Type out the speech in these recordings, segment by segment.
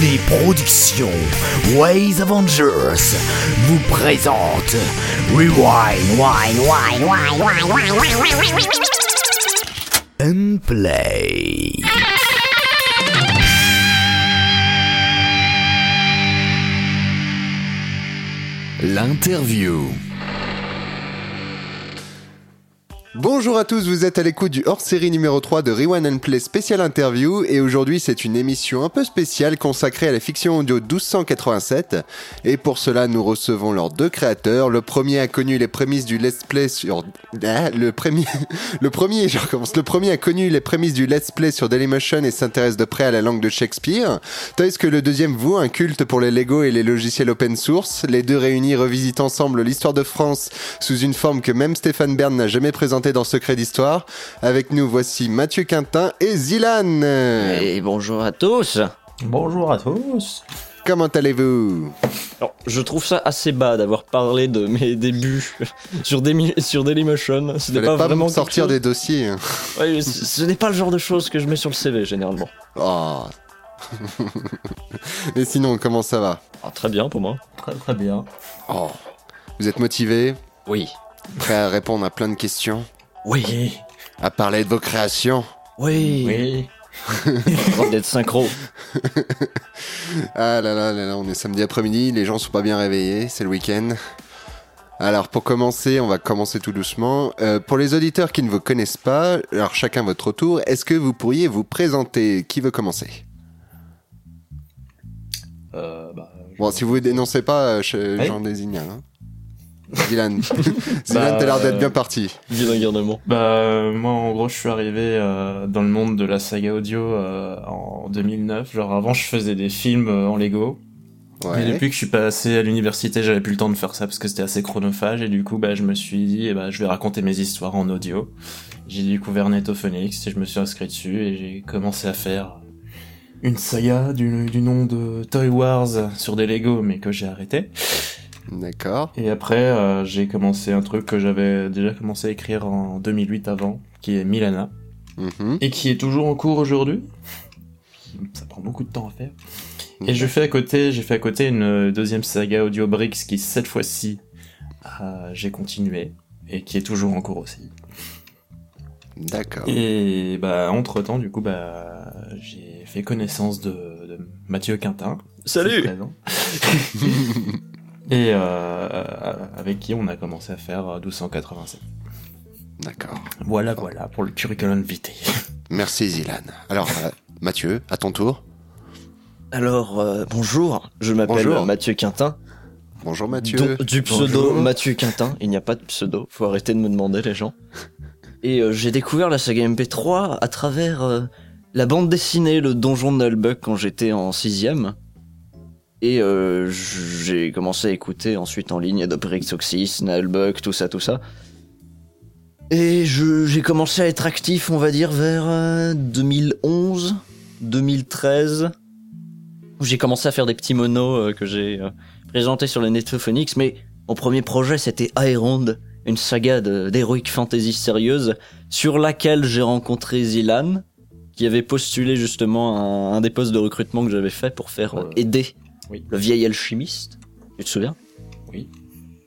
Les productions Ways Avengers vous présente Rewind, Wine, Wine, Wine, Wine, Wine, and Play. L'interview. Bonjour à tous, vous êtes à l'écoute du hors-série numéro 3 de Rewind and Play Spécial Interview et aujourd'hui c'est une émission un peu spéciale consacrée à la fiction audio 1287 et pour cela nous recevons leurs deux créateurs. Le premier a connu les prémices du let's play sur ah, le premier le premier je recommence le premier a connu les prémices du let's play sur Dailymotion et s'intéresse de près à la langue de Shakespeare. Tandis que le deuxième vous un culte pour les Lego et les logiciels open source. Les deux réunis revisitent ensemble l'histoire de France sous une forme que même Stéphane Bern n'a jamais présentée dans Secret d'Histoire. Avec nous, voici Mathieu Quintin et Zilan. Et bonjour à tous. Bonjour à tous. Comment allez-vous? Alors, je trouve ça assez bas d'avoir parlé de mes débuts sur, Demi- sur Dailymotion. Ce n'est pas, pas vraiment sortir des dossiers. hein. ce n'est pas le genre de choses que je mets sur le CV généralement. Oh. Et sinon, comment ça va? Ah, très bien pour moi. Très très bien. Oh. Vous êtes motivé? Oui. Prêt à répondre à plein de questions Oui. À parler de vos créations Oui. Oui. D'être synchro. Ah là là là là, on est samedi après-midi, les gens sont pas bien réveillés, c'est le week-end. Alors pour commencer, on va commencer tout doucement. Euh, pour les auditeurs qui ne vous connaissent pas, alors chacun votre tour, est-ce que vous pourriez vous présenter? Qui veut commencer? Euh, bah, je- Bon, si vous dénoncez pas, euh, je- j'en désigne un. hein. Dylan, Dylan, Bah, t'as l'air d'être euh, bien parti. Vilain garnement. Bah euh, moi en gros je suis arrivé euh, dans le monde de la saga audio euh, en 2009. Genre avant je faisais des films euh, en Lego. Et Ouais. depuis que je suis passé à l'université j'avais plus le temps de faire ça parce que c'était assez chronophage et du coup bah je me suis dit eh bah, je vais raconter mes histoires en audio. J'ai découvert Netophonics et je me suis inscrit dessus et j'ai commencé à faire une saga du, du nom de Toy Wars sur des Lego mais que j'ai arrêté. D'accord. Et après, euh, j'ai commencé un truc que j'avais déjà commencé à écrire en 2008 avant, qui est Milana, Mhm. et qui est toujours en cours aujourd'hui. Ça prend beaucoup de temps à faire. Et je fais à côté, j'ai fait à côté une deuxième saga Audio Bricks qui cette fois-ci euh, j'ai continué et qui est toujours en cours aussi. D'accord. Et bah entre temps, du coup, bah j'ai fait connaissance de, de Mathieu Quintin. Salut. Et euh, avec qui on a commencé à faire euh, 1287. D'accord. Voilà, voilà, pour le curriculum vitae. Merci Zilan. Alors, euh, Mathieu, à ton tour. Alors, euh, bonjour. Je m'appelle. Mathieu Quintin. Bonjour Mathieu. du pseudo Bonjour. Mathieu Quintin. Il n'y a pas de pseudo. Faut arrêter de me demander, les gens. Et euh, j'ai découvert la saga MP3 à travers euh, la bande dessinée Le Donjon de Nullbuck quand j'étais en sixième. Et euh, j'ai commencé à écouter ensuite en ligne Adoprix Oxys, Nullbuck, tout ça, tout ça. Et j'ai commencé à être actif, on va dire, vers euh, 2011, 2013. où J'ai commencé à faire des petits monos euh, que j'ai euh, présentés sur le Netophonics, mais mon premier projet c'était Aerond, une saga d'heroic fantasy sérieuse, sur laquelle j'ai rencontré Zilan, qui avait postulé justement un, un des postes de recrutement que j'avais fait pour faire euh, Ouais. aider Oui. le vieil alchimiste. Tu te souviens? Oui.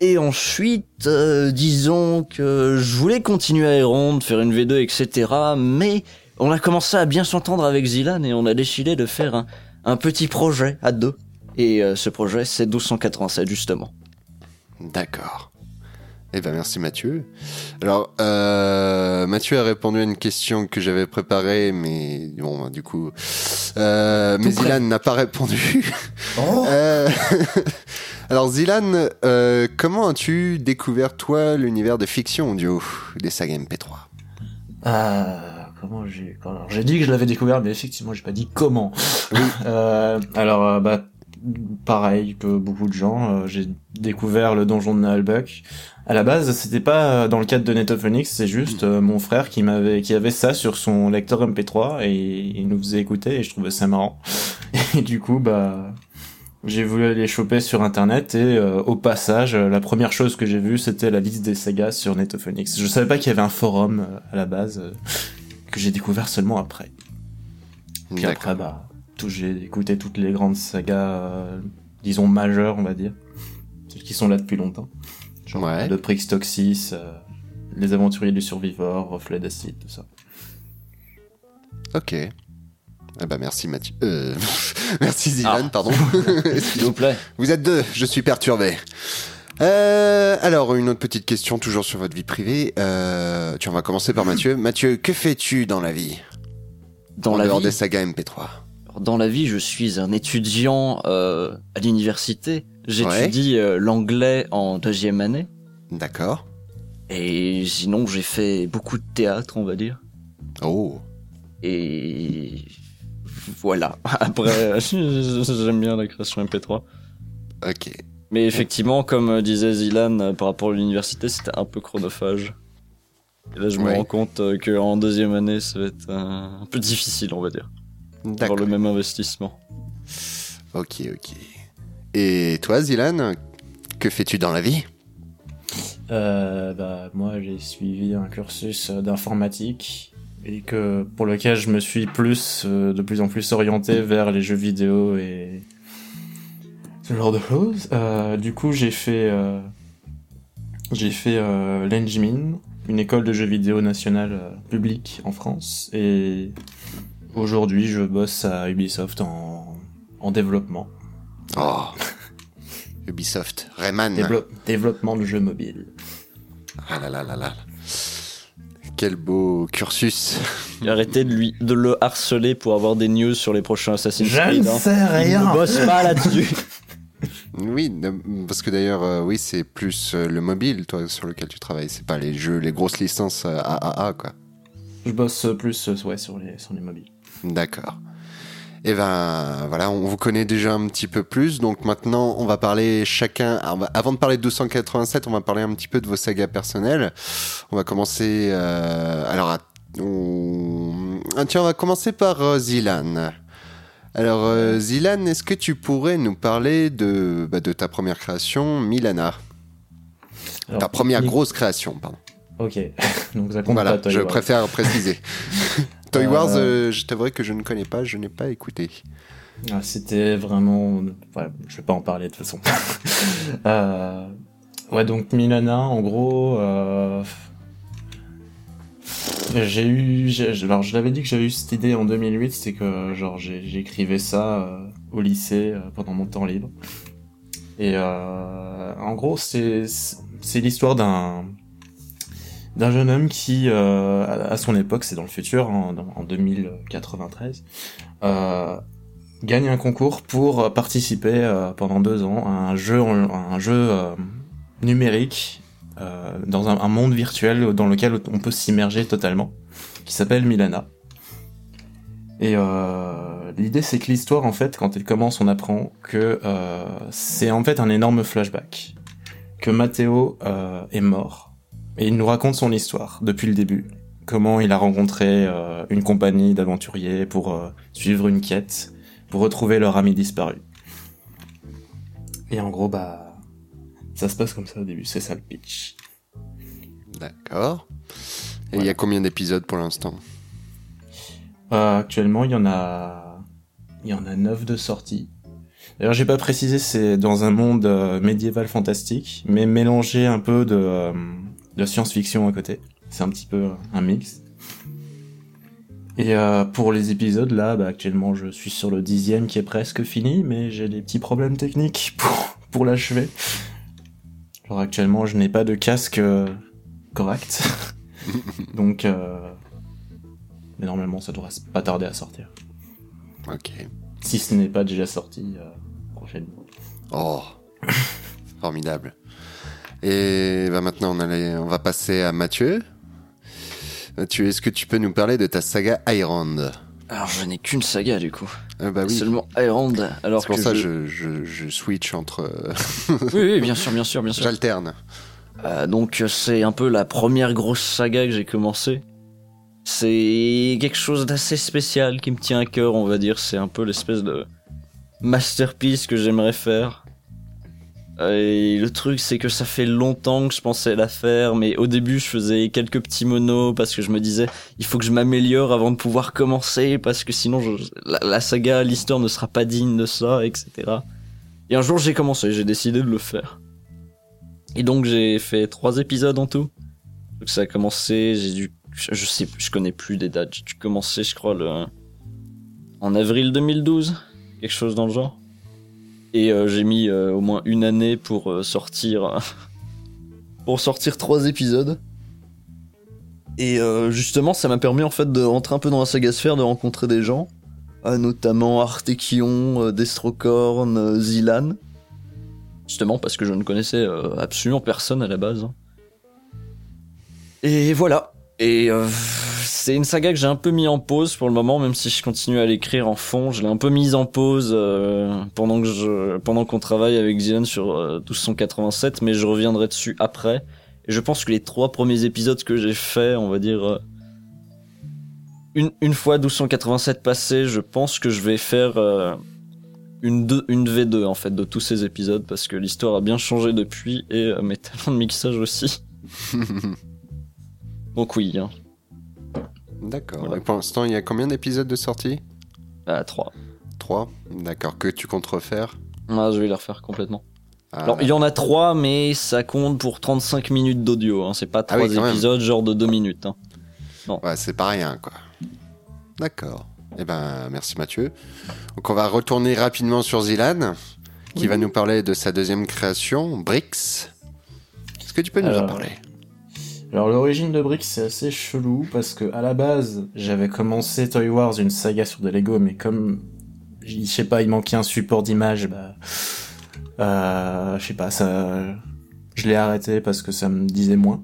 Et ensuite, euh, disons que je voulais continuer à Aeron, faire une V2, etc. Mais on a commencé à bien s'entendre avec Zilan et on a décidé de faire un, un petit projet à deux. Et euh, ce projet, c'est 1287 justement. D'accord. Eh ben merci Mathieu. Alors euh, Mathieu a répondu à une question que j'avais préparée, mais bon du coup, euh, mais prêt. Zilan n'a pas répondu. Oh Euh, Alors Zilan, comment as-tu découvert toi l'univers de fiction audio des sagas MP3 Ah, comment j'ai... Alors, j'ai dit que je l'avais découvert, mais effectivement, j'ai pas dit comment. Alors, bah, pareil que beaucoup de gens, j'ai découvert le donjon de Nullbuck. À la base, c'était pas euh, dans le cadre de Netophonics, c'est juste euh, mon frère qui m'avait, qui avait ça sur son lecteur MP3 et il nous faisait écouter et je trouvais ça marrant. Et du coup, bah, j'ai voulu aller choper sur internet et euh, au passage, la première chose que j'ai vue, c'était la liste des sagas sur Netophonics. Je savais pas qu'il y avait un forum euh, à la base que j'ai découvert seulement après. Puis après, bah, tout, j'ai écouté toutes les grandes sagas, disons majeures, on va dire, celles qui sont là depuis longtemps. Genre Ouais. Le Prix Toxis, euh, Les Aventuriers du Survivor, Reflet d'Acide, tout ça. Ok. Ah bah merci Mathieu. Euh, merci Zilan, Ah. pardon. S'il vous plaît. Vous êtes deux, je suis perturbé. Euh, alors, une autre petite question, toujours sur votre vie privée. Euh, tiens, on va commencer par Mathieu. Mathieu, que fais-tu dans la vie? Dans En la dehors vie, des sagas MP3. Dans la vie, je suis un étudiant euh, à l'université. J'étudie euh, l'anglais en deuxième année. D'accord. Et sinon, j'ai fait beaucoup de théâtre, on va dire. Oh. Et voilà. Après, j'aime bien la création MP3. Ok. Mais effectivement, comme euh, disait Zilan, par rapport à l'université, c'était un peu chronophage. Et là, je me rends compte qu'en deuxième année, ça va être un peu difficile, on va dire. D'accord. le même investissement. Ok, ok. Et toi, Zilan, que fais-tu dans la vie? Euh, bah, moi, j'ai suivi un cursus d'informatique et que pour lequel je me suis plus, euh, de plus en plus orienté vers les jeux vidéo et ce genre de choses. Euh, du coup, j'ai fait, euh, j'ai fait euh, l'Engmin, une école de jeux vidéo nationale euh, publique en France, et aujourd'hui, je bosse à Ubisoft en, en développement, Oh. Ubisoft. Rayman. Dévelop- développement de jeux mobiles. Ah là là là là. Quel beau cursus. Arrêtez de, lui, de le harceler pour avoir des news sur les prochains Assassin's Creed. hein. sais Il ne bosse pas là-dessus. Oui, parce que d'ailleurs, euh, oui, c'est plus euh, le mobile, toi, sur lequel tu travailles. C'est pas les jeux, les grosses licences euh, AAA, quoi. Je bosse plus euh, ouais, sur, les, sur les mobiles. D'accord. Et ben voilà, on vous connaît déjà un petit peu plus, donc maintenant on va parler chacun. Avant de parler de 287, on va parler un petit peu de vos sagas personnelles. On va commencer. euh, alors, ah, on... ah, tiens, on va commencer par euh, Zilan. Alors euh, Zilan, est-ce que tu pourrais nous parler de, bah, de ta première création, Milana, Alors, ta première grosse création, pardon. Ok, donc ça compte Voilà, pas Toy je préfère préciser. Toy Euh, Wars, euh, je t'avouerai que je ne connais pas, je n'ai pas écouté. Ah, C'était vraiment... Ouais, je vais pas en parler de toute façon. euh... Ouais, donc Milana, en gros... Euh... J'ai eu... Alors, je l'avais dit que j'avais eu cette idée en 2008, c'est que, genre, j'écrivais ça euh, au lycée euh, pendant mon temps libre. Et euh, en gros, c'est l'histoire d'un d'un jeune homme qui, euh, à son époque, c'est dans le futur, en, dans- en 2093, euh, gagne un concours pour participer euh, pendant deux ans à un jeu, en- un jeu euh, numérique euh, dans un, un monde virtuel dans lequel on peut s'immerger totalement, qui s'appelle Milana. Et l'idée, c'est que l'histoire, en fait, quand elle commence, on apprend que c'est en fait un énorme flashback, que Matteo est mort, et il nous raconte son histoire depuis le début, comment il a rencontré euh, une compagnie d'aventuriers pour euh, suivre une quête, pour retrouver leur ami disparu. Et en gros, bah, ça se passe comme ça au début, c'est ça le pitch. D'accord. Et il y a combien d'épisodes pour l'instant? Euh, actuellement, il y en a, il y en a neuf de sorties. D'ailleurs, j'ai pas précisé, c'est dans un monde euh, médiéval fantastique, mais mélangé un peu de, euh, de science-fiction à côté. C'est un petit peu un mix. Et euh, pour les épisodes, là, bah, actuellement, je suis sur le dixième qui est presque fini, mais j'ai des petits problèmes techniques pour, pour l'achever. Genre, actuellement, je n'ai pas de casque euh, correct. Donc, euh, mais normalement, ça devrait pas tarder à sortir. Ok. Si ce n'est pas déjà sorti euh, prochainement. Oh, formidable. Et bah maintenant, on, allait, on va passer à Mathieu. Mathieu, est-ce que tu peux nous parler de ta saga Iron Alors, je n'ai qu'une saga, du coup. Ah bah oui, Seulement Iron. Alors c'est pour que ça je... que je, je, je switch entre... euh, Oui, oui, bien sûr, bien sûr, bien sûr. J'alterne. Euh, donc euh, c'est un peu la première grosse saga que j'ai commencé. C'est quelque chose d'assez spécial qui me tient à cœur, on va dire. C'est un peu l'espèce de masterpiece que j'aimerais faire. Et le truc, c'est que ça fait longtemps que je pensais la faire, mais au début, je faisais quelques petits monos parce que je me disais, il faut que je m'améliore avant de pouvoir commencer, parce que sinon, la, saga, l'histoire ne sera pas digne de ça, etc. Et un jour, j'ai commencé, j'ai décidé de le faire. Et donc, j'ai fait trois épisodes en tout. Donc, ça a commencé, j'ai dû, je je sais, je connais plus des dates. J'ai dû commencer, je crois, le, en avril 2012, quelque chose dans le genre. Et euh, j'ai mis euh, au moins une année pour euh, sortir pour sortir trois épisodes. Et justement, ça m'a permis en fait de rentrer un peu dans la saga sphère, de rencontrer des gens, notamment Artekion, Destrocorn, Zilan. Justement parce que je ne connaissais absolument personne à la base. Et voilà. Et euh, c'est une saga que j'ai un peu mis en pause pour le moment, même si je continue à l'écrire en fond. Je l'ai un peu mise en pause euh, pendant que je, pendant qu'on travaille avec Zilan sur euh, 1287, mais je reviendrai dessus après. Et je pense que les trois premiers épisodes que j'ai fait, on va dire euh, une une fois 1287 passé, je pense que je vais faire euh, une deux, une V2 en fait de tous ces épisodes parce que l'histoire a bien changé depuis et euh, mes talents de mixage aussi. Donc oui, hein, D'accord. Voilà. Et pour l'instant, il y a combien d'épisodes de sortie à 3. 3 D'accord. Que tu comptes refaire Ah, je vais les refaire complètement. Ah, Alors, il y en a trois, mais ça compte pour 35 minutes d'audio. Hein. C'est pas Ah trois oui, quand même. épisodes, genre de 2 minutes. Hein. Ouais, c'est pas rien, quoi. D'accord. Eh ben, merci Mathieu. Donc, on va retourner rapidement sur Zilan, qui va nous parler de sa deuxième création, Brix. Est-ce que tu peux nous en Alors, parler? Alors l'origine de Brick c'est assez chelou parce que à la base j'avais commencé Toy Wars une saga sur des Lego mais comme je sais pas il manquait un support d'image bah euh, je sais pas ça je l'ai arrêté parce que ça me disait moins.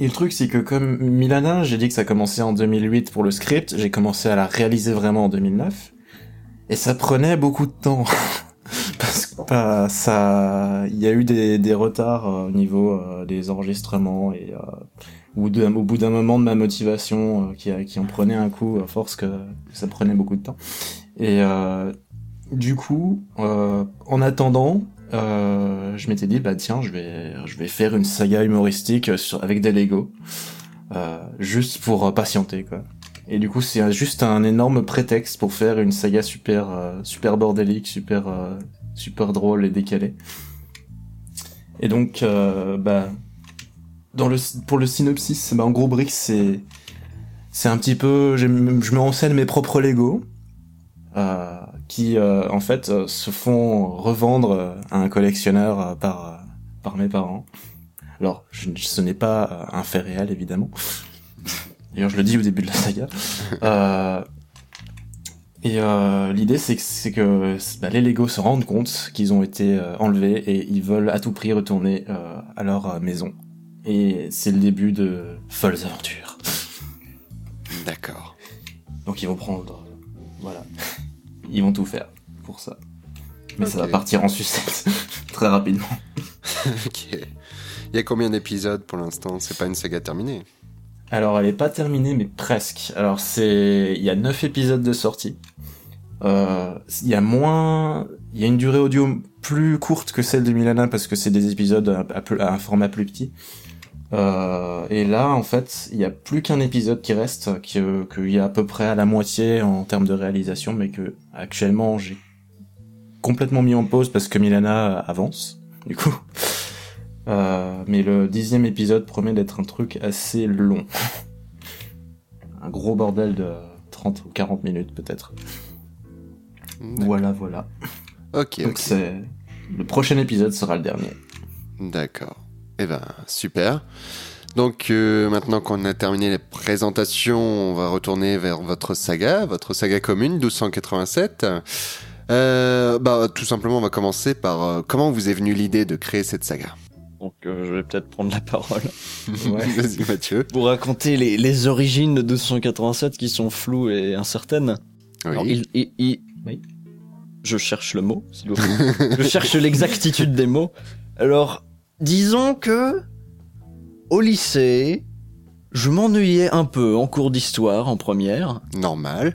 Et le truc c'est que comme Milana j'ai dit que ça commençait en 2008 pour le script j'ai commencé à la réaliser vraiment en 2009 et ça prenait beaucoup de temps. Parce bah, ça, il y a eu des, des retards euh, au niveau euh, des enregistrements et euh, au bout d'un- moment de ma motivation euh, qui, qui en prenait un coup à force que ça prenait beaucoup de temps. Et du coup, en attendant, je m'étais dit bah tiens, je vais je vais faire une saga humoristique sur, avec des Lego, juste pour patienter quoi. Et du coup, c'est juste un énorme prétexte pour faire une saga super euh, super bordélique, super euh, super drôle et décalée. Et donc, euh, bah, pour le synopsis, bah, en gros, Brick, c'est un petit peu, je, me- je me renseigne mes propres Lego, euh, qui euh, en fait euh, se font revendre à un collectionneur par mes parents. Alors, je, ce n'est pas un fait réel évidemment. D'ailleurs, je le dis au début de la saga. Et euh, l'idée, c'est que, bah, les Lego se rendent compte qu'ils ont été euh, enlevés et ils veulent à tout prix retourner euh, à leur maison. Et c'est le début de folles aventures. D'accord. Donc ils vont prendre, voilà, ils vont tout faire pour ça. Mais ça va partir en sucette très rapidement. ok. Il y a combien d'épisodes pour l'instant? C'est pas une saga terminée. Alors, elle est pas terminée, mais presque. Alors, c'est, il y a neuf épisodes de sortie. Euh, il y a moins, il y a une durée audio plus courte que celle de Milana parce que c'est des épisodes à, un format plus petit. Euh, et là, en fait, il y a plus qu'un épisode qui reste, qu'il y a à peu près à la moitié en termes de réalisation, mais que actuellement j'ai complètement mis en pause parce que Milana avance, du coup. Euh, mais le dixième épisode promet d'être un truc assez long. un gros bordel de 30 ou 40 minutes peut-être. Voilà, voilà. Ok, Donc c'est le prochain épisode sera le dernier. D'accord. Eh ben, super. Donc, euh, maintenant qu'on a terminé les présentations, on va retourner vers votre saga, votre saga commune, 1287. Euh, bah, tout simplement, on va commencer par euh, comment vous est venue l'idée de créer cette saga? Donc euh, je vais peut-être prendre la parole Ouais. Vas-y, Mathieu. pour raconter les, les origines de 1287 qui sont floues et incertaines. Alors, Oui. il, il- il- Oui. Je cherche le mot, s'il vous plaît. je cherche l'exactitude des mots. Alors, disons que au lycée, je m'ennuyais un peu en cours d'histoire en première, Normal.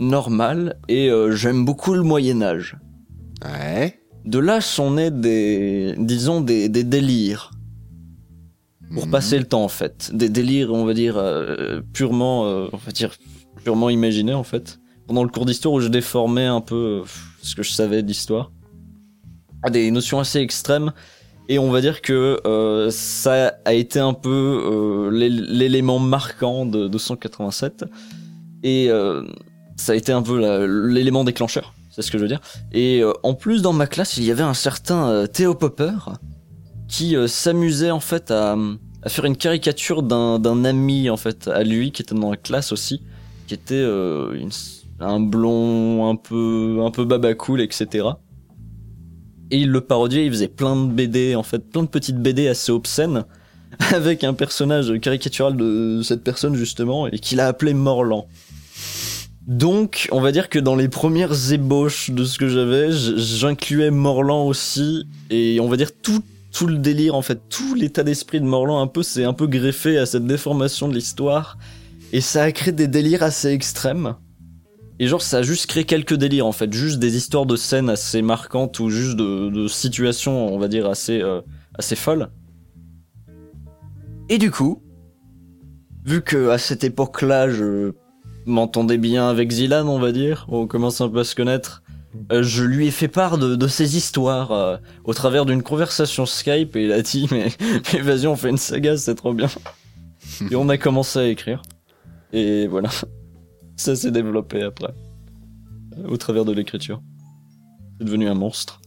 normal, et euh, j'aime beaucoup le Moyen Âge. Ouais. De là sont nés des, disons, des, des délires. Pour Mhm. passer le temps, en fait. Des délires, on va dire, euh, purement, euh, on va dire, purement imaginés, en fait. Pendant le cours d'histoire où je déformais un peu euh, ce que je savais d'histoire. Des notions assez extrêmes. Et on va dire que euh, ça a été un peu euh, l'é- l'élément marquant de 287. Et euh, ça a été un peu l'élément déclencheur. C'est ce que je veux dire. Et euh, en plus, dans ma classe, il y avait un certain euh, Théo Popper qui euh, s'amusait en fait à, faire une caricature d'un ami en fait à lui qui était dans la classe aussi, qui était euh, un blond un peu un peu babacool etc. Et il le parodiait, il faisait plein de BD en fait, plein de petites BD assez obscènes avec un personnage caricatural de cette personne justement et qu'il a appelé Morlan. Donc, on va dire que dans les premières ébauches de ce que j'avais, j'incluais Morlan aussi, et on va dire tout, tout le délire, en fait, tout l'état d'esprit de Morlan, un peu, c'est un peu greffé à cette déformation de l'histoire, et ça a créé des délires assez extrêmes. Et genre, ça a juste créé quelques délires, en fait, juste des histoires de scènes assez marquantes, ou juste de, de situations, on va dire, assez, euh, assez folles. Et du coup, vu que à cette époque-là, je m'entendais bien avec Zilan, on va dire. On commence un peu à se connaître. Euh, je lui ai fait part de, de ces histoires euh, au travers d'une conversation Skype et il a dit mais, mais vas-y on fait une saga c'est trop bien et on a commencé à écrire et voilà ça s'est développé après euh, au travers de l'écriture c'est devenu un monstre.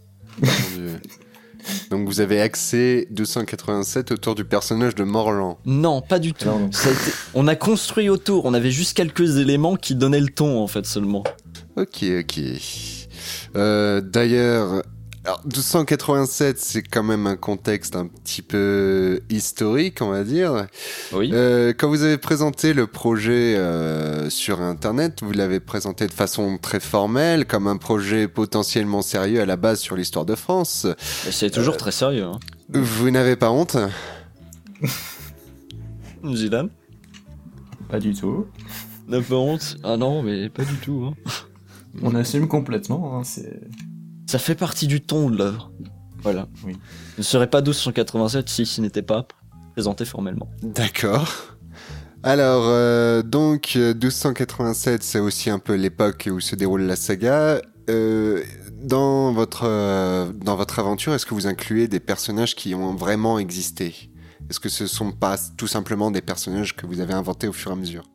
Donc vous avez axé 287 autour du personnage de Morlan. non pas du tout Alors, non. Ça a été- on a construit autour on avait juste quelques éléments qui donnaient le ton en fait seulement Ok, ok. Euh, D'ailleurs, alors, 287, c'est quand même un contexte un petit peu historique, on va dire. oui Euh, quand vous avez présenté le projet euh, sur Internet, vous l'avez présenté de façon très formelle, comme un projet potentiellement sérieux à la base sur l'histoire de France. C'est toujours très sérieux hein. Vous n'avez pas honte? Zilan Pas du tout. n'a pas honte? Ah non mais pas du tout hein. On assume complètement. Hein, c'est Ça fait partie du ton de l'œuvre. Voilà. Oui. Ce ne serait pas 1287 si ce n'était pas présenté formellement. D'accord. Alors, euh, donc, euh, 1287, c'est aussi un peu l'époque où se déroule la saga. Euh, dans, votre, euh, dans votre aventure, est-ce que vous incluez des personnages qui ont vraiment existé? Est-ce que ce sont pas tout simplement des personnages que vous avez inventés au fur et à mesure?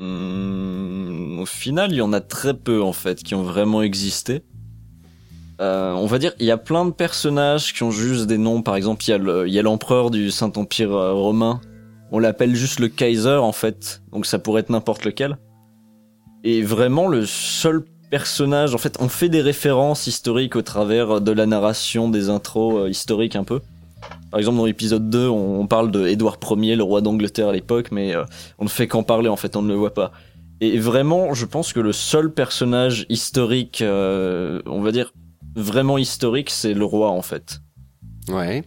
Hum, au final, il y en a très peu en fait qui ont vraiment existé. Euh, on va dire, il y a plein de personnages qui ont juste des noms. Par exemple, il y a l'empereur du Saint-Empire euh, romain. On l'appelle juste le Kaiser en fait, donc ça pourrait être n'importe lequel. Et vraiment, le seul personnage, en fait, on fait des références historiques au travers de la narration des intros euh, historiques un peu. Par exemple, dans l'épisode 2, on, parle de Édouard Ier, le roi d'Angleterre à l'époque, mais on ne fait qu'en parler en fait, on ne le voit pas. Et vraiment, je pense que le seul personnage historique, on va dire vraiment historique, c'est le roi en fait. Ouais.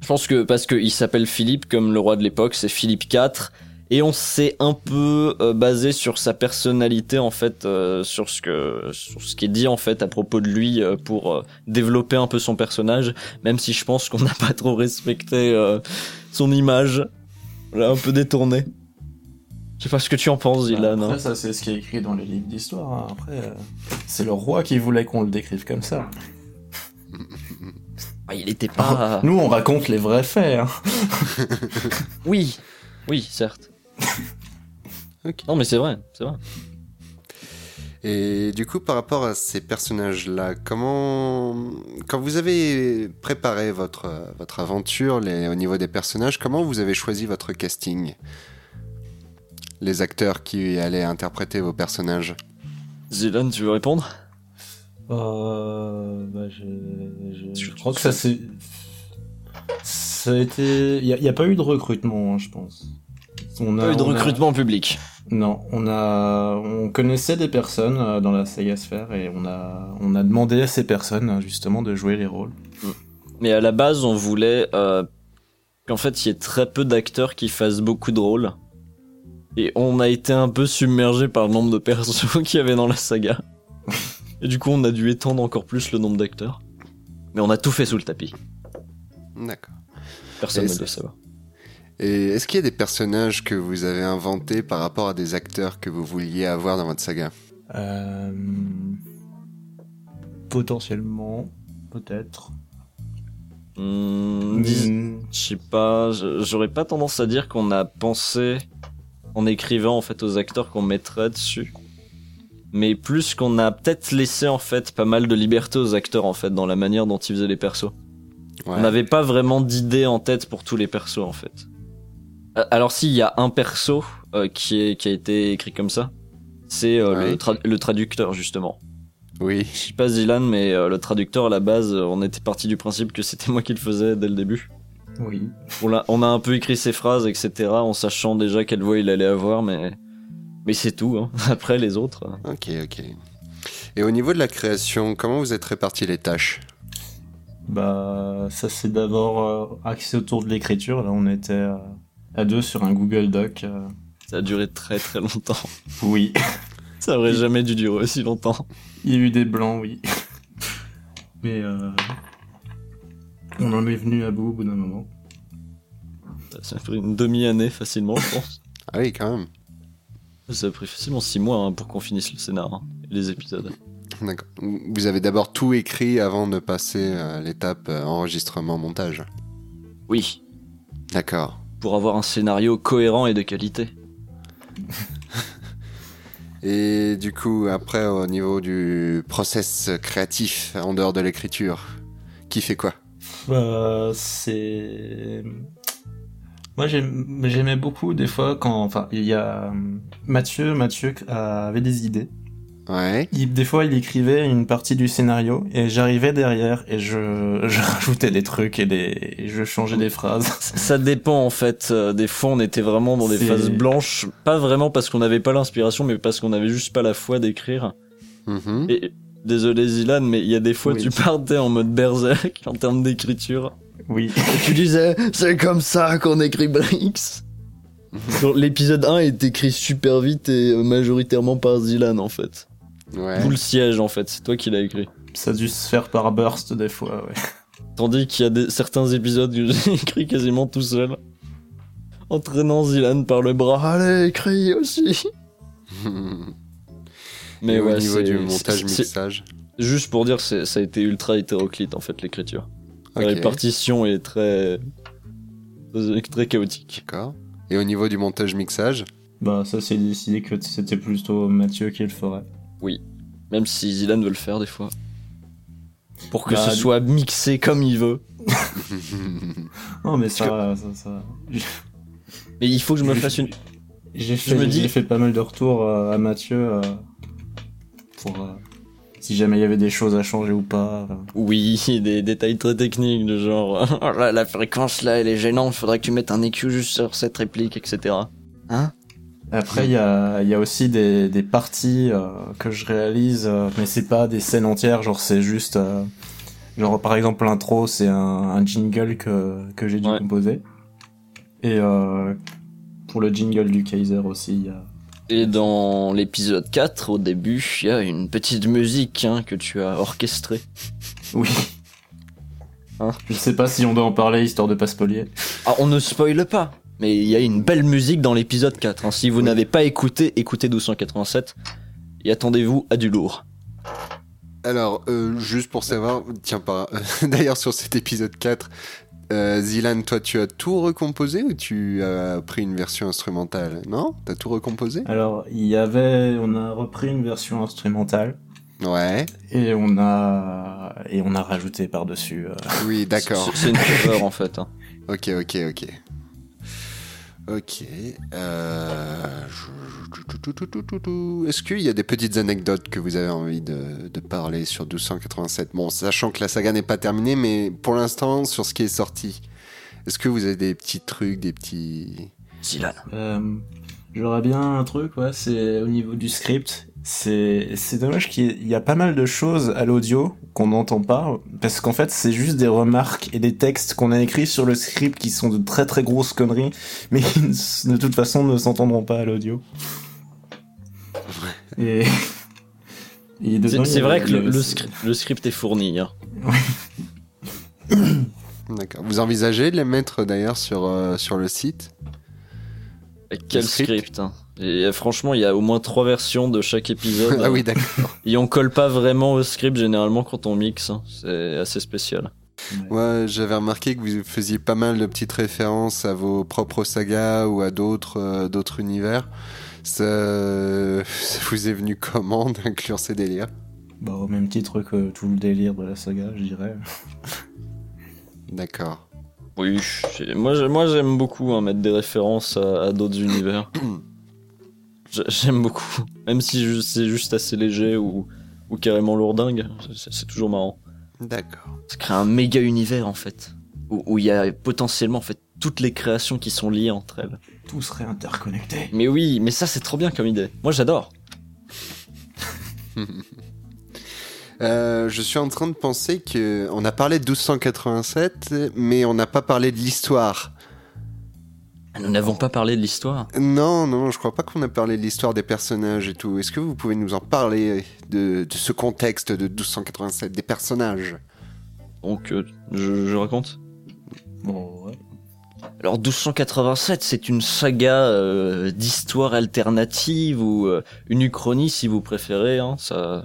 Je pense que parce qu'il s'appelle Philippe comme le roi de l'époque, c'est Philippe IV, et on s'est un peu euh, basé sur sa personnalité en fait, euh, sur ce que sur ce qui est dit en fait à propos de lui euh, pour euh, développer un peu son personnage, même si je pense qu'on n'a pas trop respecté euh, son image, on l'a un peu détourné. Je sais pas ce que tu en penses, Dylan. Après, hein. ça, c'est ce qui est écrit dans les livres d'histoire. hein. Après, euh, c'est le roi qui voulait qu'on le décrive comme ça. Ah, il était pas. Nous, on raconte les vrais faits. Hein. Oui, oui, certes. Ok. Non, mais c'est vrai, c'est vrai. Et du coup, par rapport à ces personnages-là, comment, quand vous avez préparé votre, euh, votre aventure les, au niveau des personnages, comment vous avez choisi votre casting? Les acteurs qui allaient interpréter vos personnages Zilan, tu veux répondre? Euh, bah, je, je, Je je crois que ça c'est. Ça a été. Il n'y a, y a pas eu de recrutement, hein, je pense. On a, Pas eu de on a- recrutement public. Non, on a, on connaissait des personnes euh, dans la saga Sphère et on a, on a demandé à ces personnes euh, justement de jouer les rôles. Mais à la base, on voulait euh, qu'en fait, il y ait très peu d'acteurs qui fassent beaucoup de rôles. Et on a été un peu submergé par le nombre de persos qu'il y avait dans la saga. Et du coup, on a dû étendre encore plus le nombre d'acteurs. Mais on a tout fait sous le tapis. D'accord. Personne Et ne doit savoir. Et est-ce qu'il y a des personnages que vous avez inventés par rapport à des acteurs que vous vouliez avoir dans votre saga? Euh, potentiellement, peut-être. Hmm, Je sais pas, j'aurais pas tendance à dire qu'on a pensé en écrivant en fait aux acteurs qu'on mettrait dessus. Mais plus qu'on a peut-être laissé en fait pas mal de liberté aux acteurs en fait dans la manière dont ils faisaient les persos. Ouais. On n'avait pas vraiment d'idée en tête pour tous les persos en fait. Euh, Alors s'il y a un perso euh, qui, est, qui a été écrit comme ça, c'est euh, Ouais. le, tra- le traducteur justement. Oui. Je sais pas Zilan, mais euh, le traducteur à la base, on était parti du principe que c'était moi qui le faisais dès le début. Oui. On a, on a un peu écrit ses phrases, etc., en sachant déjà quelle voix il allait avoir, mais, mais c'est tout. Hein. Après, les autres. Ok, ok. Et au niveau de la création, comment vous êtes répartis les tâches? Bah, ça c'est d'abord euh, axé autour de l'écriture. Là, on était euh, à deux sur un Google Doc. euh. Ça a duré très très longtemps. Oui. Ça aurait jamais dû durer aussi longtemps. Il y a eu des blancs, oui. Mais euh, on en est venu à bout au bout d'un moment. Ça a pris une demi-année facilement, je pense. Ah oui, quand même. Ça a pris facilement six mois hein, pour qu'on finisse le scénar hein, et les épisodes. D'accord. Vous avez d'abord tout écrit avant de passer à l'étape euh, enregistrement-montage. Oui, D'accord. pour avoir un scénario cohérent et de qualité. Et du coup, après, au niveau du process créatif, en dehors de l'écriture, qui fait quoi? Bah, c'est. Moi, j'aimais beaucoup des fois quand, enfin, il y a euh, Mathieu, Mathieu avait des idées. Ouais. Il- des fois, il écrivait une partie du scénario et j'arrivais derrière et je, je rajoutais des trucs et des, et je changeais des phrases. Ça dépend en fait. euh, Des fois, on était vraiment dans des phases blanches. Pas vraiment parce qu'on n'avait pas l'inspiration, mais parce qu'on avait juste pas la foi d'écrire. Mhm. Et désolé Zilan, mais il y a des fois Oui. tu partais en mode berserk en termes d'écriture. Oui. tu disais, c'est comme ça qu'on écrit Brix. L'épisode 1 est écrit super vite et euh, majoritairement par Zilan en fait. Ouais. D'où le siège en fait, c'est toi qui l'as écrit. Ça a dû se faire par burst des fois, ouais. Tandis qu'il y a des, certains épisodes que j'ai écrit quasiment tout seul. Entraînant Zilan par le bras, allez, écris aussi. Mais Et ouais, au niveau c'est- du montage, mixage. Juste pour dire, ça a été ultra hétéroclite en fait l'écriture. La répartition est très très chaotique. D'accord. Et au niveau du montage, mixage Bah, ça, c'est décidé que c'était plutôt Mathieu qui le ferait. Même si Zilan veut le faire des fois. Pour que Bah, ce soit mixé comme il veut. Non, mais ça, ça, ça. Mais il faut que je me fasse une. J'ai Je fait, me dis- j'ai fait pas mal de retours euh, à Mathieu euh, pour euh, si jamais il y avait des choses à changer ou pas. euh. Oui, des détails très techniques, de genre. Oh là, la fréquence là, elle est gênante, faudrait que tu mettes un EQ juste sur cette réplique, etc. Hein? Après, il y a, y a aussi des, des parties euh, que je réalise, euh, mais c'est pas des scènes entières, genre c'est juste. euh, genre par exemple, l'intro, c'est un, un jingle que, que j'ai dû Ouais. composer. Et euh, pour le jingle du Kaiser aussi, il y a. Et dans l'épisode 4, au début, il y a une petite musique hein, que tu as orchestrée. Oui. Hein je sais pas si on doit en parler histoire de pas spolier. Ah, on ne spoile pas, mais il y a une belle musique dans l'épisode 4. hein. Si vous Oui. n'avez pas écouté, écoutez 1287 et attendez-vous à du lourd. Alors, euh, juste pour savoir, tiens, par... d'ailleurs, sur cet épisode 4, euh, Zilan, toi, tu as tout recomposé ou tu as pris une version instrumentale? Non? T'as tout recomposé? Alors, il y avait, on a repris une version instrumentale Ouais. et on a et on a rajouté par dessus. Oui, d'accord. C'est c'est une cover en fait. hein. Ok, ok, ok. Ok. Euh... Est-ce qu'il y a des petites anecdotes que vous avez envie de, de parler sur 1287 Bon, sachant que la saga n'est pas terminée, mais pour l'instant, sur ce qui est sorti, est-ce que vous avez des petits trucs, des petits... Zilan. Euh, J'aurais bien un truc, ouais, c'est au niveau du script. C'est c'est dommage qu'il y, a pas mal de choses à l'audio qu'on n'entend pas, parce qu'en fait c'est juste des remarques et des textes qu'on a écrits sur le script qui sont de très très grosses conneries, mais qui de toute façon ne s'entendront pas à l'audio. Et, et dedans, C'est vrai que le, script, le script est fourni. hein. D'accord. Vous envisagez de les mettre d'ailleurs sur, euh, sur le site? Et Quel script. script, hein. Et euh, franchement, il y a au moins trois versions de chaque épisode. Ah oui, d'accord. Et on colle pas vraiment au script généralement quand on mixe. hein. C'est assez spécial. Ouais, j'avais remarqué que vous faisiez pas mal de petites références à vos propres sagas ou à d'autres euh, d'autres univers. Ça, ça vous est venu comment d'inclure ces délires? Bah, au même titre que tout le délire de la saga, je dirais. D'accord. Oui, moi, moi j'aime beaucoup hein, mettre des références à, à d'autres univers. J'ai- J'aime beaucoup. Même si c'est juste assez léger ou, ou carrément lourdingue, c'est- toujours marrant. D'accord. Ça crée un méga univers en fait. Où il y a potentiellement en fait toutes les créations qui sont liées entre elles. Tout serait interconnecté. Mais oui, mais ça c'est trop bien comme idée. Moi j'adore. Euh, je suis en train de penser que on a parlé de 1287, mais on n'a pas parlé de l'histoire. Nous n'avons pas parlé de l'histoire. Non, non, je crois pas qu'on a parlé de l'histoire des personnages et tout. Est-ce que vous pouvez nous en parler de, de ce contexte de 1287, des personnages? Donc euh, je, je raconte? Bon, ouais. Alors 1287, c'est une saga euh, d'histoire alternative ou euh, une uchronie si vous préférez. Hein, ça...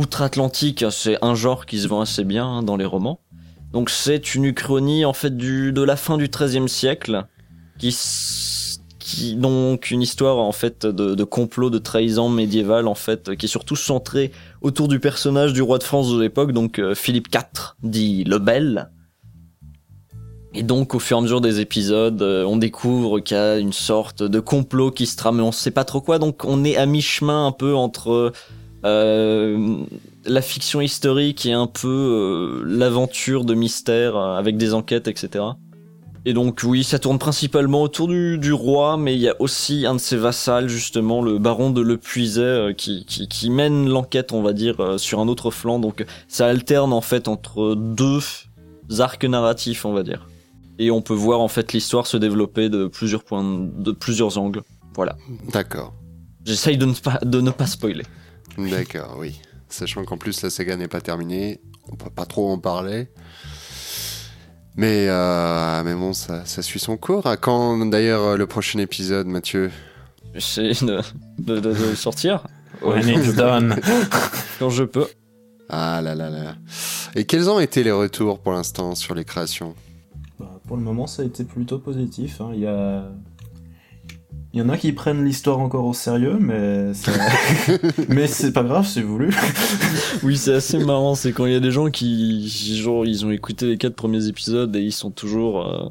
Outre-Atlantique, c'est un genre qui se vend assez bien hein, dans les romans. Donc c'est une uchronie en fait du, de la fin du XIIIe siècle, qui, qui donc une histoire en fait de, de complot, de trahison médiévale en fait, qui est surtout centrée autour du personnage du roi de France de l'époque, donc euh, Philippe IV, dit le Bel. Et donc, au fur et à mesure des épisodes, euh, on découvre qu'il y a une sorte de complot qui se trame, mais on sait pas trop quoi. Donc, on est à mi-chemin un peu entre euh, la fiction historique et un peu euh, l'aventure de mystère euh, avec des enquêtes, etc. Et donc, oui, ça tourne principalement autour du, du roi, mais il y a aussi un de ses vassals, justement, le baron de Le Puiset, euh, qui, qui, qui mène l'enquête, on va dire, euh, sur un autre flanc. Donc, ça alterne en fait entre deux arcs narratifs, on va dire et on peut voir en fait l'histoire se développer de plusieurs points, de plusieurs angles. Voilà. D'accord. J'essaye de ne pas de ne pas spoiler. D'accord, oui. Sachant qu'en plus la saga n'est pas terminée, on peut pas trop en parler. Mais, euh, mais bon, ça, ça suit son cours. À quand d'ailleurs euh, le prochain épisode, Mathieu? J'essaie de, de, de- de sortir When it's done. quand je peux. Ah là là là. Et quels ont été les retours pour l'instant sur les créations? Bah, pour le moment, ça a été plutôt positif. hein. Il y a. Il y en a qui prennent l'histoire encore au sérieux, mais c'est... mais c'est pas grave, c'est voulu. Oui, c'est assez marrant, c'est quand il y a des gens qui genre ils ont écouté les quatre premiers épisodes et ils sont toujours euh,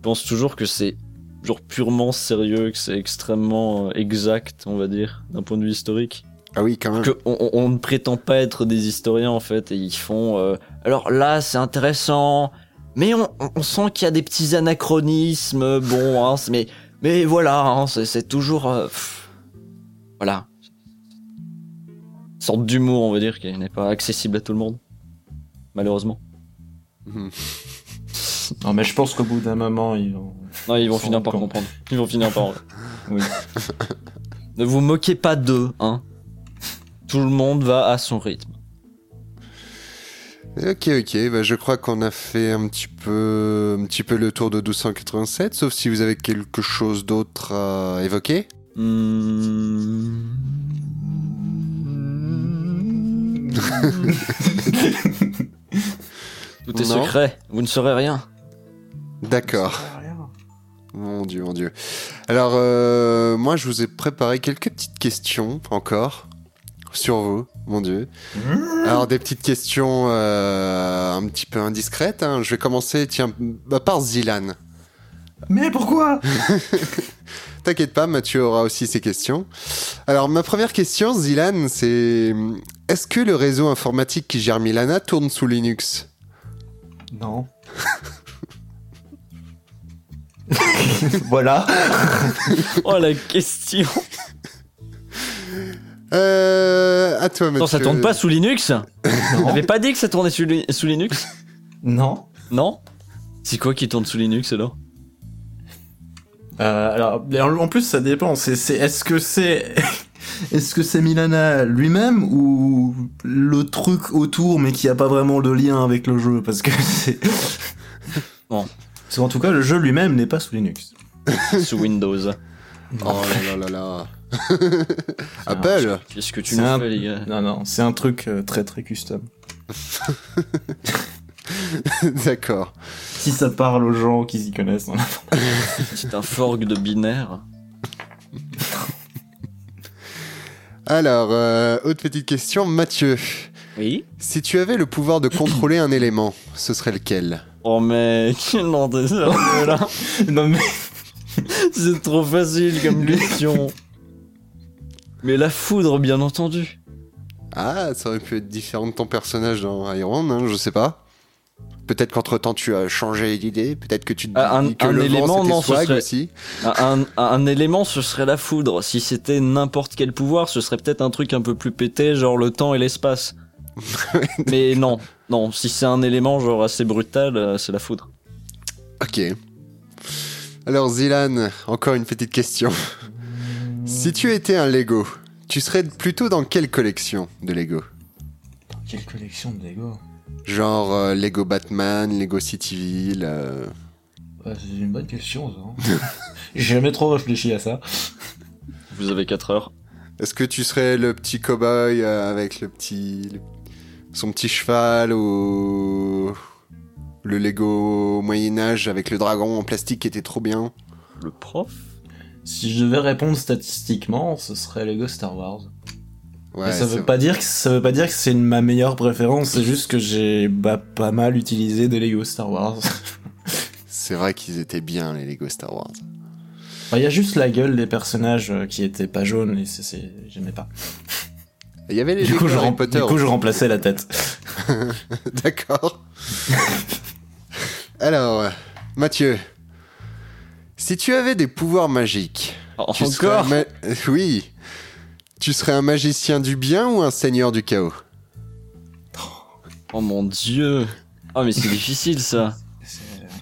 pensent toujours que c'est genre purement sérieux, que c'est extrêmement euh, exact, on va dire, d'un point de vue historique. Ah oui, quand même. que on, ne prétend pas être des historiens en fait et ils font euh, alors là c'est intéressant mais on, on- sent qu'il y a des petits anachronismes bon hein, mais mais voilà hein, c'est c'est toujours euh, pff, voilà Une sorte d'humour on va dire qui n'est pas accessible à tout le monde malheureusement. Non, mais je pense qu'au bout d'un moment, ils vont. non ils vont finir par comprendre ils vont finir par Oui. ne vous moquez pas d'eux hein tout le monde va à son rythme Ok, ok, bah, je crois qu'on a fait un petit, peu, un petit peu le tour de 1287, sauf si vous avez quelque chose d'autre à évoquer. Hmm. Tout est Non. secret, vous ne saurez rien. D'accord. Mon dieu, mon dieu. Alors, euh, moi, je vous ai préparé quelques petites questions encore sur vous, mon dieu. Alors, des petites questions euh, un petit peu indiscrètes. hein. Je vais commencer, tiens, bah, par Zilan. Mais pourquoi? T'inquiète pas, Mathieu aura aussi ses questions. Alors, ma première question, Zilan, c'est est-ce que le réseau informatique qui gère Milana tourne sous Linux? Non. voilà. Oh la question Euh, à toi, Mathieu. Non, ça tourne pas sous Linux Non. T'avais pas dit que ça tournait sous, Li- sous Linux Non. Non C'est quoi qui tourne sous Linux alors Euh, alors, en plus, ça dépend. C'est, c'est, est-ce que c'est, est-ce que c'est Milana lui-même ou le truc autour, mais qui a pas vraiment de lien avec le jeu, parce que c'est. Parce qu'en tout cas, le jeu lui-même n'est pas sous Linux. sous Windows. Oh là là là là. Apple Qu'est-ce que tu C'est nous un- fais, les gars Non, non, c'est un truc euh, très très custom. D'accord. Si ça parle aux gens qui s'y connaissent, C'est un fork de binaire. Alors, euh, autre petite question, Mathieu. Oui Si tu avais le pouvoir de contrôler un élément, ce serait lequel? Oh mec, non, là non mais C'est trop facile comme question. Mais la foudre, bien entendu. Ah, ça aurait pu être différent de ton personnage dans Iron, hein, je sais pas. Peut-être qu'entre temps tu as changé d'idée, peut-être que tu te dis Ah, un- que un le élément, vent non, ce swag serait- aussi. Un, un- un élément, ce serait la foudre. Si c'était n'importe quel pouvoir, ce serait peut-être un truc un peu plus pété, genre le temps et l'espace. Mais non, non, si c'est un élément genre assez brutal, euh, c'est la foudre. Ok. Alors Zilan, encore une petite question. Si tu étais un Lego, tu serais plutôt dans quelle collection de Lego quelle collection de Lego Genre euh, Lego Batman, Lego Cityville. euh, Ouais, C'est une bonne question ça. hein. J'ai jamais trop réfléchi à ça. Vous avez 4 heures. Est-ce que tu serais le petit cow-boy euh, avec le petit, le- son petit cheval ou le Lego Moyen Âge avec le dragon en plastique qui était trop bien? Le prof? Si je devais répondre statistiquement, ce serait Lego Star Wars. Ouais, ça veut pas dire que ça veut pas dire que c'est ma meilleure préférence, c'est juste que j'ai bah, pas mal utilisé des Lego Star Wars. c'est vrai qu'ils étaient bien les Lego Star Wars. Il y a juste la gueule des personnages euh, qui étaient pas jaunes et c'est, j'aimais pas. Il y avait les Du coup, je, Harry rem- Potter. du coup, je remplaçais la tête. D'accord. Alors, Mathieu, si tu avais des pouvoirs magiques, tu serais un Encore ma- euh, Oui. Tu serais un magicien du bien ou un seigneur du chaos? Oh mon dieu Oh mais c'est difficile ça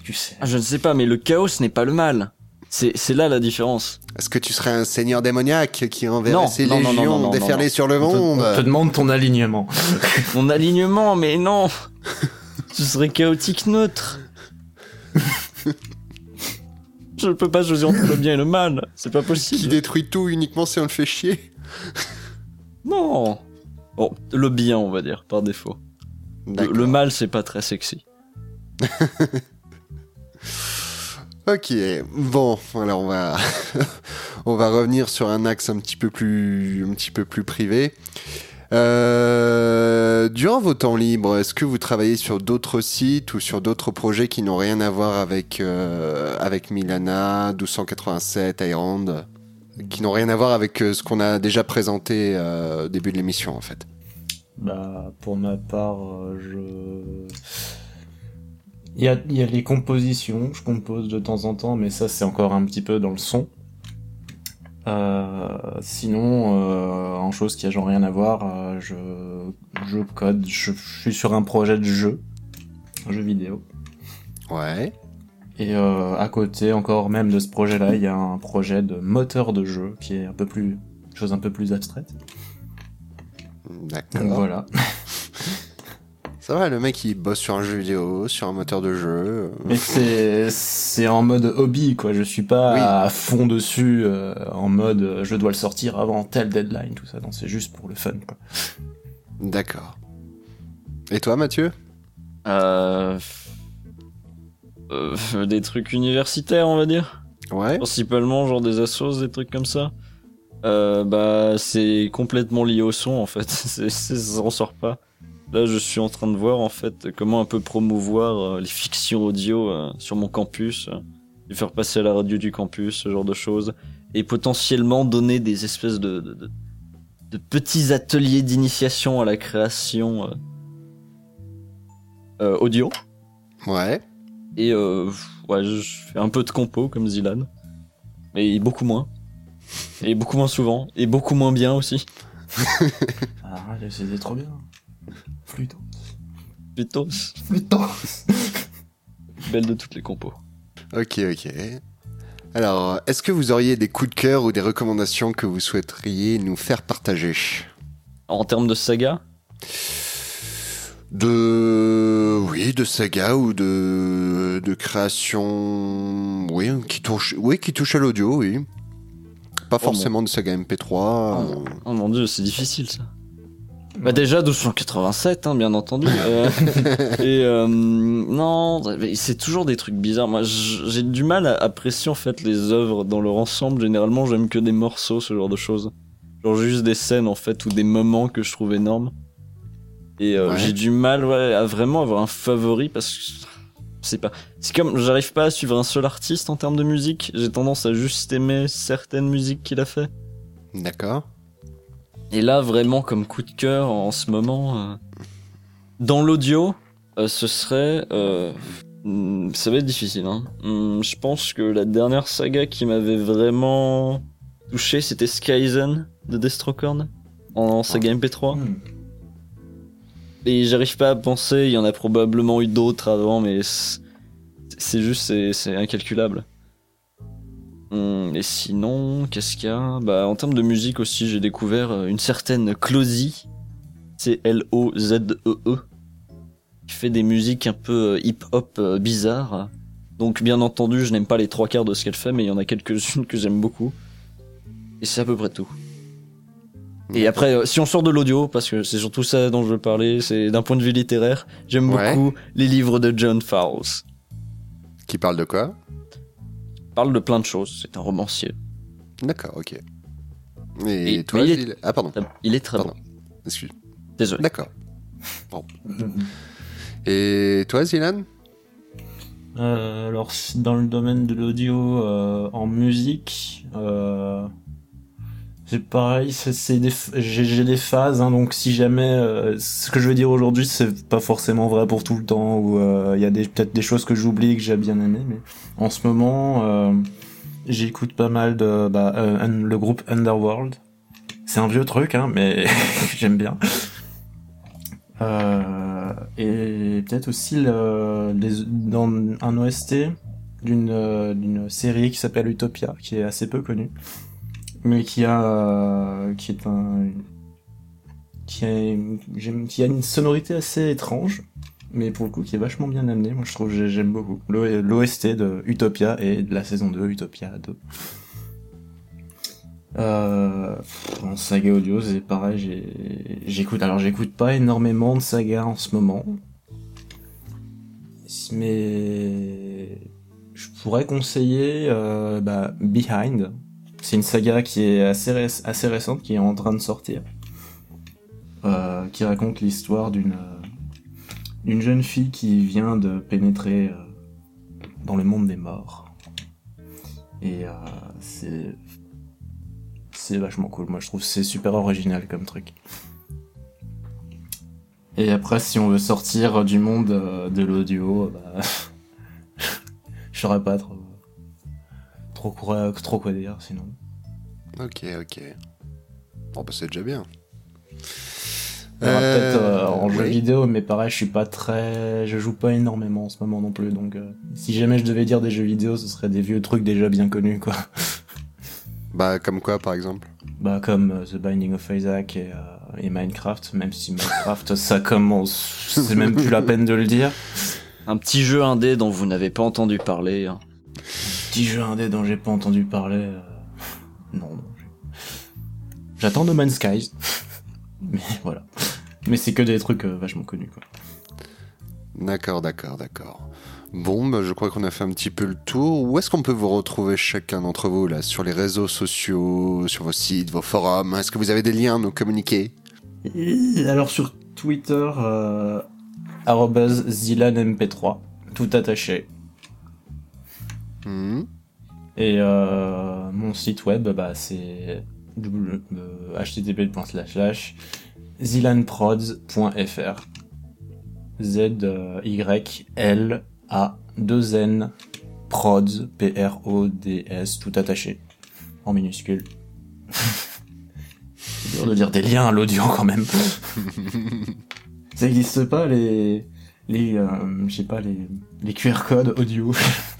Tu sais. Ah, Je ne sais pas, mais le chaos ce n'est pas le mal. C'est c'est là la différence. Est-ce que tu serais un seigneur démoniaque qui enverrait Non, ses non, non, non, légions non, non, déferler non. sur le On te, monde? on te demande ton alignement. Mon alignement, mais non Ce serait chaotique neutre Je ne peux pas choisir entre le bien et le mal, c'est pas Qui possible. détruit tout uniquement si on le fait chier Non Bon, le bien, on va dire, par défaut. Le, D'accord. le mal, c'est pas très sexy. Ok, bon, alors on va on va revenir sur un axe un petit peu plus un petit peu plus privé. Euh, durant vos temps libres, est-ce que vous travaillez sur d'autres sites ou sur d'autres projets qui n'ont rien à voir avec euh, avec Milana, 1287, Iron, qui n'ont rien à voir avec euh, ce qu'on a déjà présenté au début de l'émission en fait? Bah, pour ma part, je. Il y a, il y a les compositions, je compose de temps en temps, mais ça c'est encore un petit peu dans le son. Euh, sinon, euh, en chose qui a genre rien à voir, euh, je, je code, je, je suis sur un projet de jeu, un jeu vidéo. Ouais. Et euh, à côté encore même de ce projet-là, il y a un projet de moteur de jeu qui est un peu plus, chose un peu plus abstraite. Donc D'accord. voilà. Ça va, le mec il bosse sur un jeu vidéo, sur un moteur de jeu. Mais c'est c'est en mode hobby quoi. Je suis pas Oui. à fond dessus euh, en mode euh, je dois le sortir avant tel deadline tout ça. Non, c'est juste pour le fun quoi. D'accord. Et toi, Mathieu? Euh... euh, des trucs universitaires, on va dire. Ouais. Principalement, genre des assos, des trucs comme ça. Euh, bah, c'est complètement lié au son, en fait. C'est, c'est, ça s'en sort pas. Là, je suis en train de voir, en fait, comment un peu promouvoir euh, les fictions audio euh, sur mon campus. euh, faire passer à la radio du campus, ce genre de choses. Et potentiellement donner des espèces de, de, de- de petits ateliers d'initiation à la création euh, euh, audio. Ouais. Et euh, ouais, je fais un peu de compo comme Zilan. Mais beaucoup moins. Et beaucoup moins souvent. Et beaucoup moins bien aussi. Ah, c'était trop bien. Fluto. Plutôt Fluto. belle de toutes les compos. Ok, ok. Alors, est-ce que vous auriez des coups de cœur ou des recommandations que vous souhaiteriez nous faire partager? En termes de saga, De... Oui, de saga ou de, de création, oui, qui touche, oui, qui touche à l'audio, oui. Pas Oh, forcément de saga MP3. Oh, euh, oh mon dieu, c'est difficile ça. Bah déjà 1287, hein, bien entendu. Euh, et euh, non, c'est toujours des trucs bizarres. Moi, j'ai du mal à apprécier en fait les œuvres dans leur ensemble. Généralement, j'aime que des morceaux, ce genre de choses. Genre juste des scènes en fait ou des moments que je trouve énormes. Et euh, Ouais. j'ai du mal ouais, à vraiment avoir un favori parce que c'est pas. C'est comme j'arrive pas à suivre un seul artiste en termes de musique. J'ai tendance à juste aimer certaines musiques qu'il a fait. D'accord. Et là, vraiment, comme coup de cœur en ce moment, euh, dans l'audio, euh, ce serait. euh, ça va être difficile. Hein. Hmm, je pense que la dernière saga qui m'avait vraiment touché, c'était Skyzen de Destrocorn en saga MP3. Hmm. Et j'arrive pas à penser, il y en a probablement eu d'autres avant, mais c'est juste, c'est incalculable. Hum, et sinon, qu'est-ce qu'il y a? Bah, en termes de musique aussi, j'ai découvert euh, une certaine Closy, c'est L-O-Z-E-E, qui fait des musiques un peu euh, hip-hop euh, bizarres. Donc, bien entendu, je n'aime pas les trois quarts de ce qu'elle fait, mais il y en a quelques-unes que j'aime beaucoup. Et c'est à peu près tout. Et après, euh, si on sort de l'audio, parce que c'est surtout ça dont je veux parler, c'est d'un point de vue littéraire, j'aime Ouais. beaucoup les livres de John Fowles. Qui parle de quoi? Parle de plein de choses, c'est un romancier. D'accord, ok. Et, Et- toi, mais il est- Ah, pardon. Il est très Pardon. bon. Excuse. Désolé. D'accord. Bon. Et toi, Zilan Euh, alors, dans le domaine de l'audio, euh, en musique, euh, c'est pareil, j'ai des phases, hein, donc si jamais, euh, ce que je veux dire aujourd'hui, c'est pas forcément vrai pour tout le temps, ou euh, il y a peut-être des choses que j'oublie que j'ai bien aimé, mais en ce moment, euh, j'écoute pas mal de bah, le groupe Underworld. C'est un vieux truc, hein, mais j'aime bien. Et peut-être aussi le, dans un OST d'une série qui s'appelle Utopia, qui est assez peu connue, mais qui a euh, qui est un qui a, qui a une sonorité assez étrange, mais pour le coup qui est vachement bien amenée. Moi je trouve j'ai- j'aime beaucoup l'OST de Utopia et de la saison 2 Utopia 2. Euh, en saga audio, c'est pareil, j'écoute. Alors, j'écoute pas énormément de sagas en ce moment. Mais je pourrais conseiller euh, bah, Behind. C'est une saga qui est assez, réc- assez récente, qui est en train de sortir. Euh, qui raconte l'histoire d'une euh, d'une jeune fille qui vient de pénétrer euh, dans le monde des morts. Et c'est c'est vachement cool. Moi, je trouve c'est super original comme truc. Et après, si on veut sortir du monde de l'audio, bah, je saurais pas trop, trop quoi, trop quoi dire sinon. Ok, ok. Bon, bah, c'est déjà bien. Euh, peut-être euh, en jeu oui. vidéo, mais pareil, je suis pas très, je joue pas énormément en ce moment non plus. Donc, euh, si jamais je devais dire des jeux vidéo, ce serait des vieux trucs déjà bien connus, quoi. Bah, comme quoi, par exemple Bah comme euh, The Binding of Isaac et, euh, et Minecraft, même si Minecraft ça commence, c'est même plus la peine de le dire. Un petit jeu indé dont vous n'avez pas entendu parler. hein. Petit jeu indé dont j'ai pas entendu parler. euh, Non, non. J'attends No Man's Skies. Mais voilà. Mais c'est que des trucs euh, vachement connus quoi. D'accord, d'accord, d'accord. Bon, bah, je crois qu'on a fait un petit peu le tour. Où est-ce qu'on peut vous retrouver chacun d'entre vous, là, sur les réseaux sociaux, sur vos sites, vos forums? Est-ce que vous avez des liens à nous communiquer? Et alors sur Twitter, euh, arrobase ZilanMP3, tout attaché. Et euh, mon site web, bah, c'est euh, http zilanprods.fr. Z euh, Y L A 2 N prods P R O D S tout attaché en minuscule. C'est dur de dire des liens à l'audio quand même. Ça existe pas les les euh, je sais pas les les QR codes audio.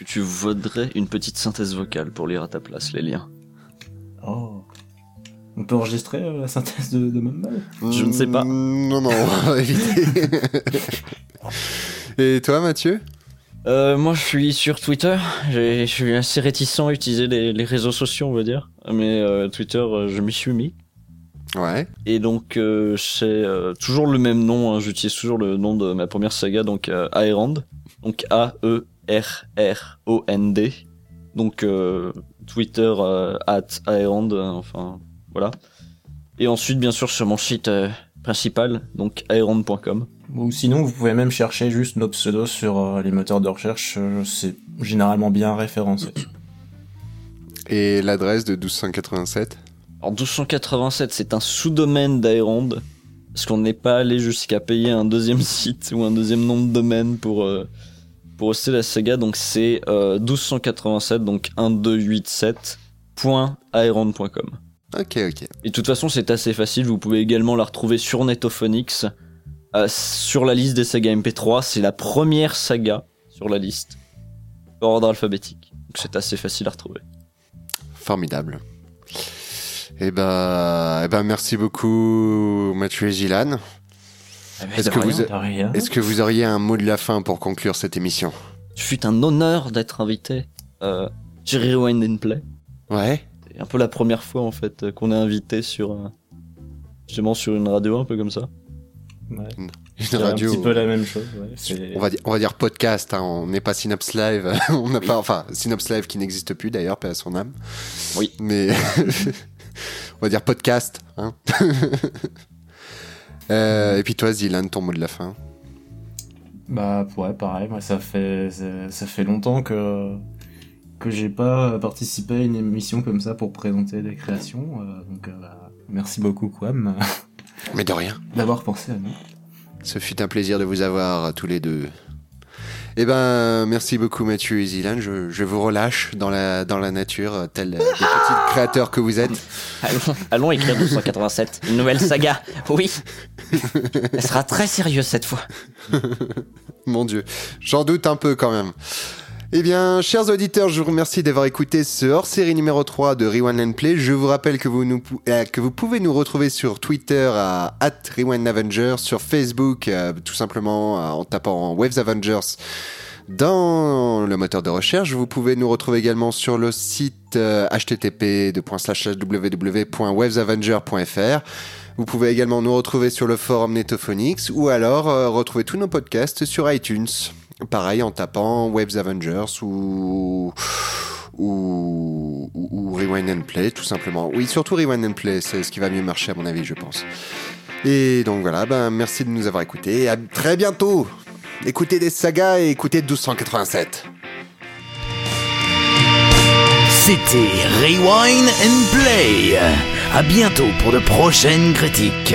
Que tu voudrais une petite synthèse vocale pour lire à ta place les liens Oh. On peut enregistrer euh, la synthèse de, de Mumble? Je ne sais pas. Hmm, Non, non, on va éviter. Et toi, Mathieu? Euh, moi, je suis sur Twitter. Je suis assez réticent à utiliser les, les réseaux sociaux, on va dire. Mais euh, Twitter, je m'y suis mis. Ouais. Et donc, euh, c'est euh, toujours le même nom. hein. J'utilise toujours le nom de ma première saga, donc euh, Aerand. Donc A-E-R-R-O-N-D. Donc, euh, Twitter euh, at Aerand. euh, enfin, voilà. Et ensuite, bien sûr, sur mon site euh, principal, donc aerand.com. Ou sinon, vous pouvez même chercher juste nos pseudos sur euh, les moteurs de recherche. euh, c'est généralement bien référencé. Et l'adresse de 1287 Alors 1287, c'est un sous-domaine d'Aerond, parce qu'on n'est pas allé jusqu'à payer un deuxième site ou un deuxième nom de domaine pour euh, pour hoster la saga. Donc c'est euh, 1287, donc 1287.aerond.com. Ok, ok. Et de toute façon, c'est assez facile. Vous pouvez également la retrouver sur Netophonix, euh, sur la liste des sagas MP3. C'est la première saga sur la liste, par ordre alphabétique. Donc c'est assez facile à retrouver. Formidable. Eh ben, eh ben, merci beaucoup, Mathieu et Gilan. Est-ce que vous, rien. est-ce que vous auriez un mot de la fin pour conclure cette émission? Ce fut un honneur d'être invité euh, sur Rewind and Play. Ouais. C'est un peu la première fois en fait euh, qu'on est invité sur euh, justement sur une radio un peu comme ça. Ouais. Une C'est radio. un petit peu la même chose. ouais. On va, dire, on va dire podcast, hein, on n'est pas Synops Live, on n'a pas, enfin, Synops Live qui n'existe plus d'ailleurs, paix à son âme. Oui. Mais, on va dire podcast, hein. Euh, et puis toi, Zilan, ton mot de la fin. Bah ouais, pareil. Moi, ça fait ça, fait longtemps que que j'ai pas participé à une émission comme ça pour présenter des créations. euh, donc euh, bah, merci beaucoup Quam Mais de rien. d'avoir pensé à nous. Ce fut un plaisir de vous avoir tous les deux. Eh ben, merci beaucoup Mathieu et Zilan. Je, je vous relâche dans la, dans la nature, euh, tels euh, des petits créateurs que vous êtes. Allons, allons écrire 1287, une nouvelle saga. Oui. Elle sera très sérieuse cette fois. Mon Dieu, j'en doute un peu quand même. Eh bien, chers auditeurs, je vous remercie d'avoir écouté ce hors-série numéro 3 de Rewind and Play. Je vous rappelle que vous, nous, euh, que vous pouvez nous retrouver sur Twitter à @RewindAvengers, sur Facebook euh, tout simplement euh, en tapant Waves Avengers dans le moteur de recherche. Vous pouvez nous retrouver également sur le site http www.wavesavenger.fr. Vous pouvez également nous retrouver sur le forum Netophonix ou alors retrouver tous nos podcasts sur iTunes. Pareil en tapant Waves Avengers ou, ou, Rewind and Play tout simplement. Oui, surtout Rewind and Play, c'est ce qui va mieux marcher à mon avis, je pense. Et donc voilà, ben merci de nous avoir écoutés. À très bientôt. Écoutez des sagas et écoutez 1287. C'était Rewind and Play. À bientôt pour de prochaines critiques.